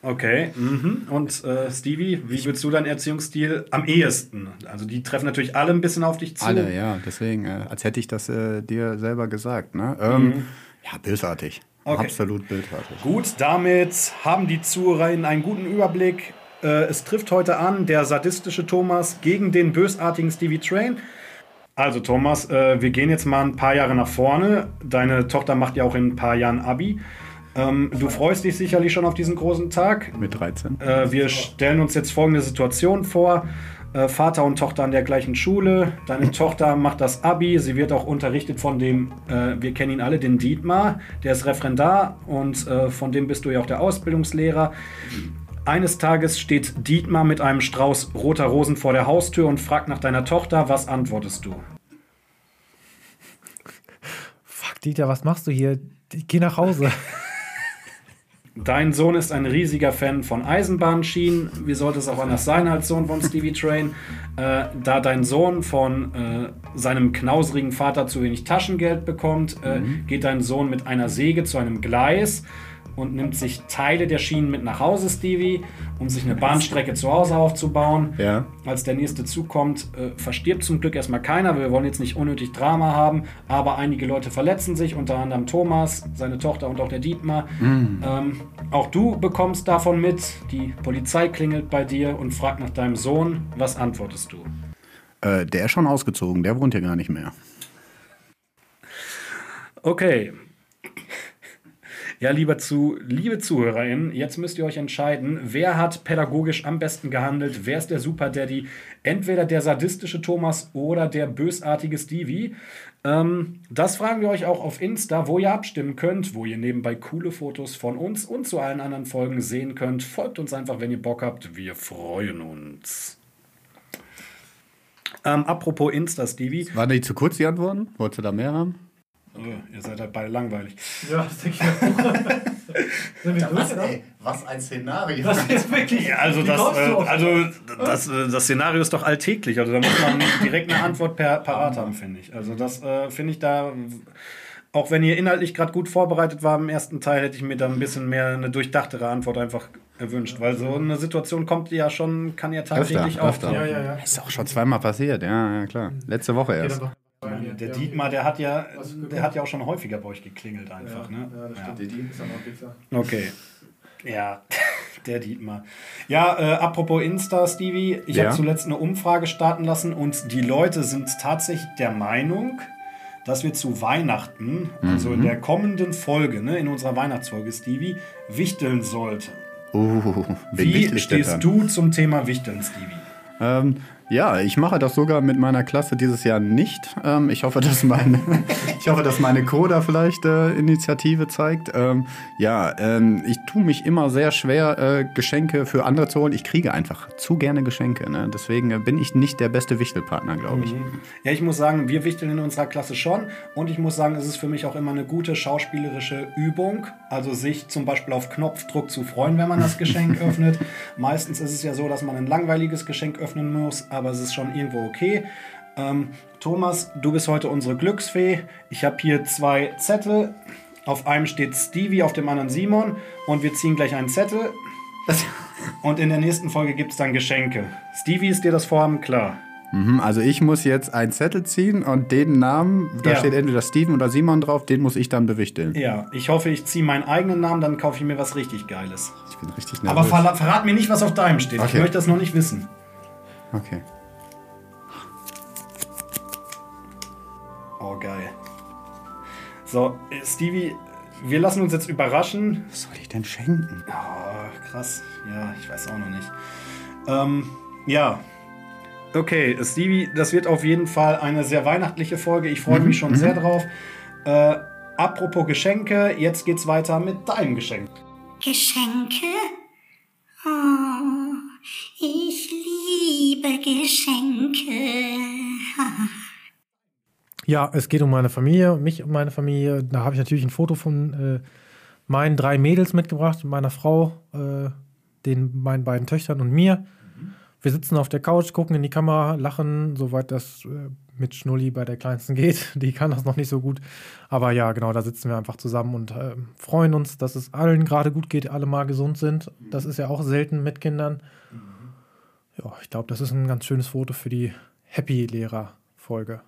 Okay. Mhm. Und äh, Stevie, wie würdest du deinen Erziehungsstil am ehesten? Also die treffen natürlich alle ein bisschen auf dich zu. Alle, ja, deswegen, äh, als hätte ich das äh, dir selber gesagt. Ne? Ähm, Ja, bösartig. Okay. Absolut bösartig. Gut, damit haben die Zuhörerinnen einen guten Überblick. Äh, es trifft heute an der sadistische Thomas gegen den bösartigen Stevie Train. Also Thomas, äh, wir gehen jetzt mal ein paar Jahre nach vorne. Deine Tochter macht ja auch in ein paar Jahren Abi. Ähm, du freust dich sicherlich schon auf diesen großen Tag. Mit 13. Äh, wir stellen uns jetzt folgende Situation vor. Äh, Vater und Tochter an der gleichen Schule. Deine Tochter macht das Abi. Sie wird auch unterrichtet von dem, äh, wir kennen ihn alle, den Dietmar. Der ist Referendar und äh, von dem bist du ja auch der Ausbildungslehrer. Eines Tages steht Dietmar mit einem Strauß roter Rosen vor der Haustür und fragt nach deiner Tochter. Was antwortest du? Fuck, Dieter, was machst du hier? Geh nach Hause. Dein Sohn ist ein riesiger Fan von Eisenbahnschienen. Wie sollte es auch anders sein als Sohn von Stevie Train? Äh, da dein Sohn von äh, seinem knausrigen Vater zu wenig Taschengeld bekommt, äh, geht dein Sohn mit einer Säge zu einem Gleis und nimmt sich Teile der Schienen mit nach Hause, Stevie, um sich eine Bahnstrecke zu Hause aufzubauen. Ja. Als der nächste Zug kommt, äh, verstirbt zum Glück erstmal keiner. Wir wollen jetzt nicht unnötig Drama haben, aber einige Leute verletzen sich, unter anderem Thomas, seine Tochter und auch der Dietmar. Ähm, auch du bekommst davon mit. Die Polizei klingelt bei dir und fragt nach deinem Sohn. Was antwortest du? Äh, der ist schon ausgezogen, der wohnt hier gar nicht mehr. Okay. Ja, lieber zu, liebe ZuhörerInnen, jetzt müsst ihr euch entscheiden, wer hat pädagogisch am besten gehandelt, wer ist der Super Daddy, entweder der sadistische Thomas oder der bösartige Stevie. Ähm, das fragen wir euch auch auf Insta, wo ihr abstimmen könnt, wo ihr nebenbei coole Fotos von uns und zu allen anderen Folgen sehen könnt. Folgt uns einfach, wenn ihr Bock habt. Wir freuen uns. Ähm, apropos Insta, Stevie. Waren die zu kurz, die Antworten? Wolltest du da mehr haben? Oh, ihr seid halt beide langweilig. Ja, das denke ich mir. Sind wir durch, oder? was ein Szenario. Das ist wirklich. Ja, also das, äh, also das, äh, das Szenario ist doch alltäglich. Also da muss man direkt eine Antwort per, parat haben, finde ich. Also das äh, finde ich da, auch wenn ihr inhaltlich gerade gut vorbereitet war im ersten Teil, hätte ich mir da ein bisschen mehr eine durchdachtere Antwort einfach erwünscht. Weil so eine Situation kommt ja schon, kann ja tagtäglich Öfter, öfter. auftreten. Ja, ja, ja. Ist auch schon zweimal passiert, ja, ja klar. Letzte Woche erst. Der Dietmar, der hat ja, der hat ja auch schon häufiger bei euch geklingelt einfach. ne? Ja, das stimmt. Der Dieb ist auch Pizza. Okay. Ja, der Dietmar. Ja, äh, apropos Insta, Stevie, ich Ja. habe zuletzt eine Umfrage starten lassen und die Leute sind tatsächlich der Meinung, dass wir zu Weihnachten, also in der kommenden Folge, ne, in unserer Weihnachtsfolge, Stevie, wichteln sollten. Uh, wen Wie stehst du zum Thema Wichteln, Stevie? Ähm, ja, ich mache das sogar mit meiner Klasse dieses Jahr nicht. Ähm, ich hoffe, dass meine, ich hoffe, dass meine Coda vielleicht äh, Initiative zeigt. Ähm, ja, ähm, ich tue mich immer sehr schwer, äh, Geschenke für andere zu holen. Ich kriege einfach zu gerne Geschenke. Ne? Deswegen äh, bin ich nicht der beste Wichtelpartner, glaube ich. Ja, ich muss sagen, wir wichteln in unserer Klasse schon. Und ich muss sagen, es ist für mich auch immer eine gute schauspielerische Übung. Also sich zum Beispiel auf Knopfdruck zu freuen, wenn man das Geschenk öffnet. Meistens ist es ja so, dass man ein langweiliges Geschenk öffnen muss, aber es ist schon irgendwo okay. Ähm, Thomas, du bist heute unsere Glücksfee. Ich habe hier zwei Zettel. Auf einem steht Stevie, auf dem anderen Simon. Und wir ziehen gleich einen Zettel. Und in der nächsten Folge gibt es dann Geschenke. Stevie, ist dir das Vorhaben klar? Mhm, also ich muss jetzt einen Zettel ziehen und den Namen, da Ja. steht entweder Steven oder Simon drauf, den muss ich dann bewichteln. Ja, ich hoffe, ich ziehe meinen eigenen Namen, dann kaufe ich mir was richtig Geiles. Ich bin richtig Aber nervös. verla- verrat mir nicht, was auf deinem steht. Ich Okay. möchte das noch nicht wissen. Okay. Oh, geil. So, äh, Stevie, wir lassen uns jetzt überraschen. Was soll ich denn schenken? Oh, krass. Ja, ich weiß auch noch nicht. Ähm, ja. Okay, Stevie, das wird auf jeden Fall eine sehr weihnachtliche Folge. Ich freue mich schon sehr drauf. Äh, apropos Geschenke, jetzt geht's weiter mit deinem Geschenk. Geschenke? Oh, ich liebe Geschenke. Ja, es geht um meine Familie, mich und meine Familie. Da habe ich natürlich ein Foto von äh, meinen drei Mädels mitgebracht, meiner Frau, äh, den meinen beiden Töchtern und mir. Wir sitzen auf der Couch, gucken in die Kamera, lachen, soweit das äh, mit Schnulli bei der Kleinsten geht. Die kann das noch nicht so gut. Aber ja, genau, da sitzen wir einfach zusammen und äh, freuen uns, dass es allen gerade gut geht, alle mal gesund sind. Das ist ja auch selten mit Kindern. Ja, ich glaube, das ist ein ganz schönes Foto für die Happy-Lehrer-Folge.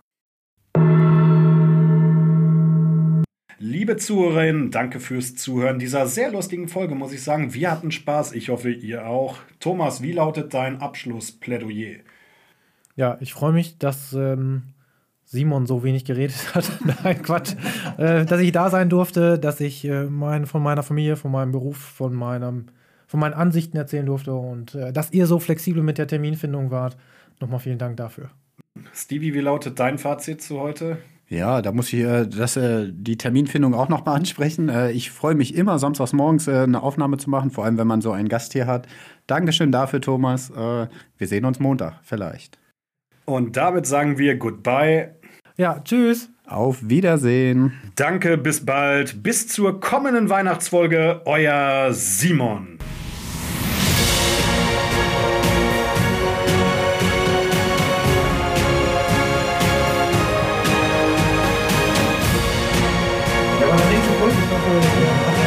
Liebe Zuhörerinnen, danke fürs Zuhören dieser sehr lustigen Folge, muss ich sagen. Wir hatten Spaß, ich hoffe, ihr auch. Thomas, wie lautet dein Abschlussplädoyer? Ja, ich freue mich, dass ähm, Simon so wenig geredet hat. Nein, Quatsch. äh, dass ich da sein durfte, dass ich äh, mein, von meiner Familie, von meinem Beruf, von, meinem, von meinen Ansichten erzählen durfte und äh, dass ihr so flexibel mit der Terminfindung wart. Nochmal vielen Dank dafür. Stevie, wie lautet dein Fazit zu heute? Ja, da muss ich äh, das, äh, die Terminfindung auch noch mal ansprechen. Äh, ich freue mich immer, samstags morgens äh, eine Aufnahme zu machen, vor allem wenn man so einen Gast hier hat. Dankeschön dafür, Thomas. Äh, wir sehen uns Montag vielleicht. Und damit sagen wir Goodbye. Ja, tschüss. Auf Wiedersehen. Danke, bis bald. Bis zur kommenden Weihnachtsfolge. Euer Simon.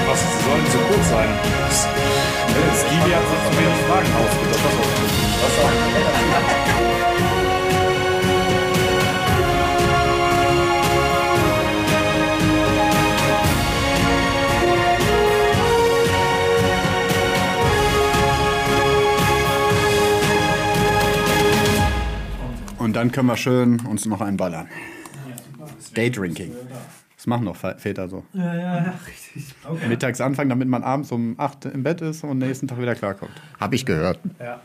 Was soll denn so kurz sein? Stevie hat sich zu wenig Fragen ausgedacht. Und dann können wir schön uns noch einballern. Daydrinking. Das machen doch Väter so. Ja, ja, richtig. Mittags anfangen, damit man abends um 8 im Bett ist und nächsten Tag wieder klarkommt. Hab ich gehört. Ja.